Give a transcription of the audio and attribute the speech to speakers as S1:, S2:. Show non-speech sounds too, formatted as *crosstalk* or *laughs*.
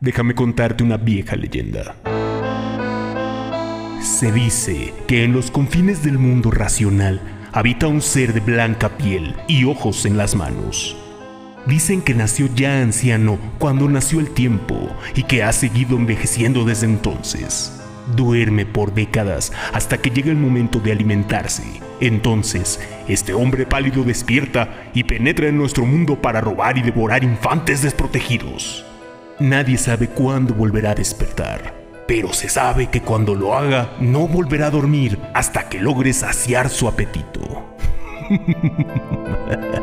S1: Déjame contarte una vieja leyenda. Se dice que en los confines del mundo racional habita un ser de blanca piel y ojos en las manos. Dicen que nació ya anciano cuando nació el tiempo y que ha seguido envejeciendo desde entonces. Duerme por décadas hasta que llega el momento de alimentarse. Entonces, este hombre pálido despierta y penetra en nuestro mundo para robar y devorar infantes desprotegidos. Nadie sabe cuándo volverá a despertar, pero se sabe que cuando lo haga no volverá a dormir hasta que logre saciar su apetito. *laughs*